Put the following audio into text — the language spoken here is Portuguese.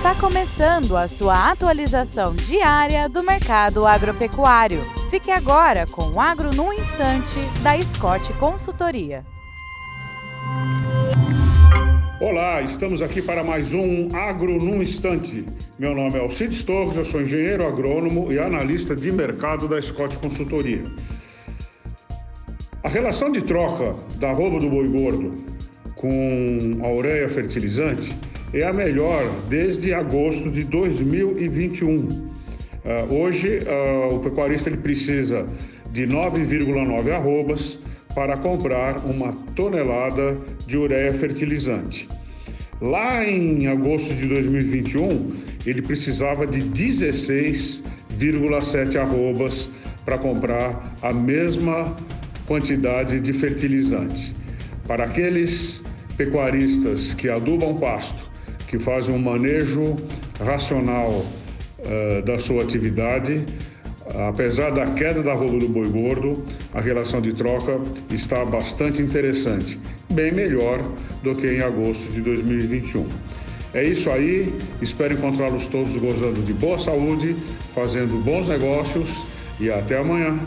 Está começando a sua atualização diária do mercado agropecuário. Fique agora com o Agro no Instante, da Scott Consultoria. Olá, estamos aqui para mais um Agro no Instante. Meu nome é Alcides Torres, eu sou engenheiro agrônomo e analista de mercado da Scott Consultoria. A relação de troca da roupa do boi gordo com a ureia fertilizante é a melhor desde agosto de 2021. Uh, ah, hoje, uh, o pecuarista ele precisa de 9,9 arrobas para comprar uma tonelada de ureia fertilizante. Lá em agosto de 2021, ele precisava de 16,7 arrobas para comprar a mesma quantidade de fertilizante. Para aqueles pecuaristas que adubam pasto que fazem um manejo racional uh, da sua atividade. Apesar da queda da roupa do boi gordo, a relação de troca está bastante interessante, bem melhor do que em agosto de 2021. É isso aí, espero encontrá-los todos gozando de boa saúde, fazendo bons negócios e até amanhã.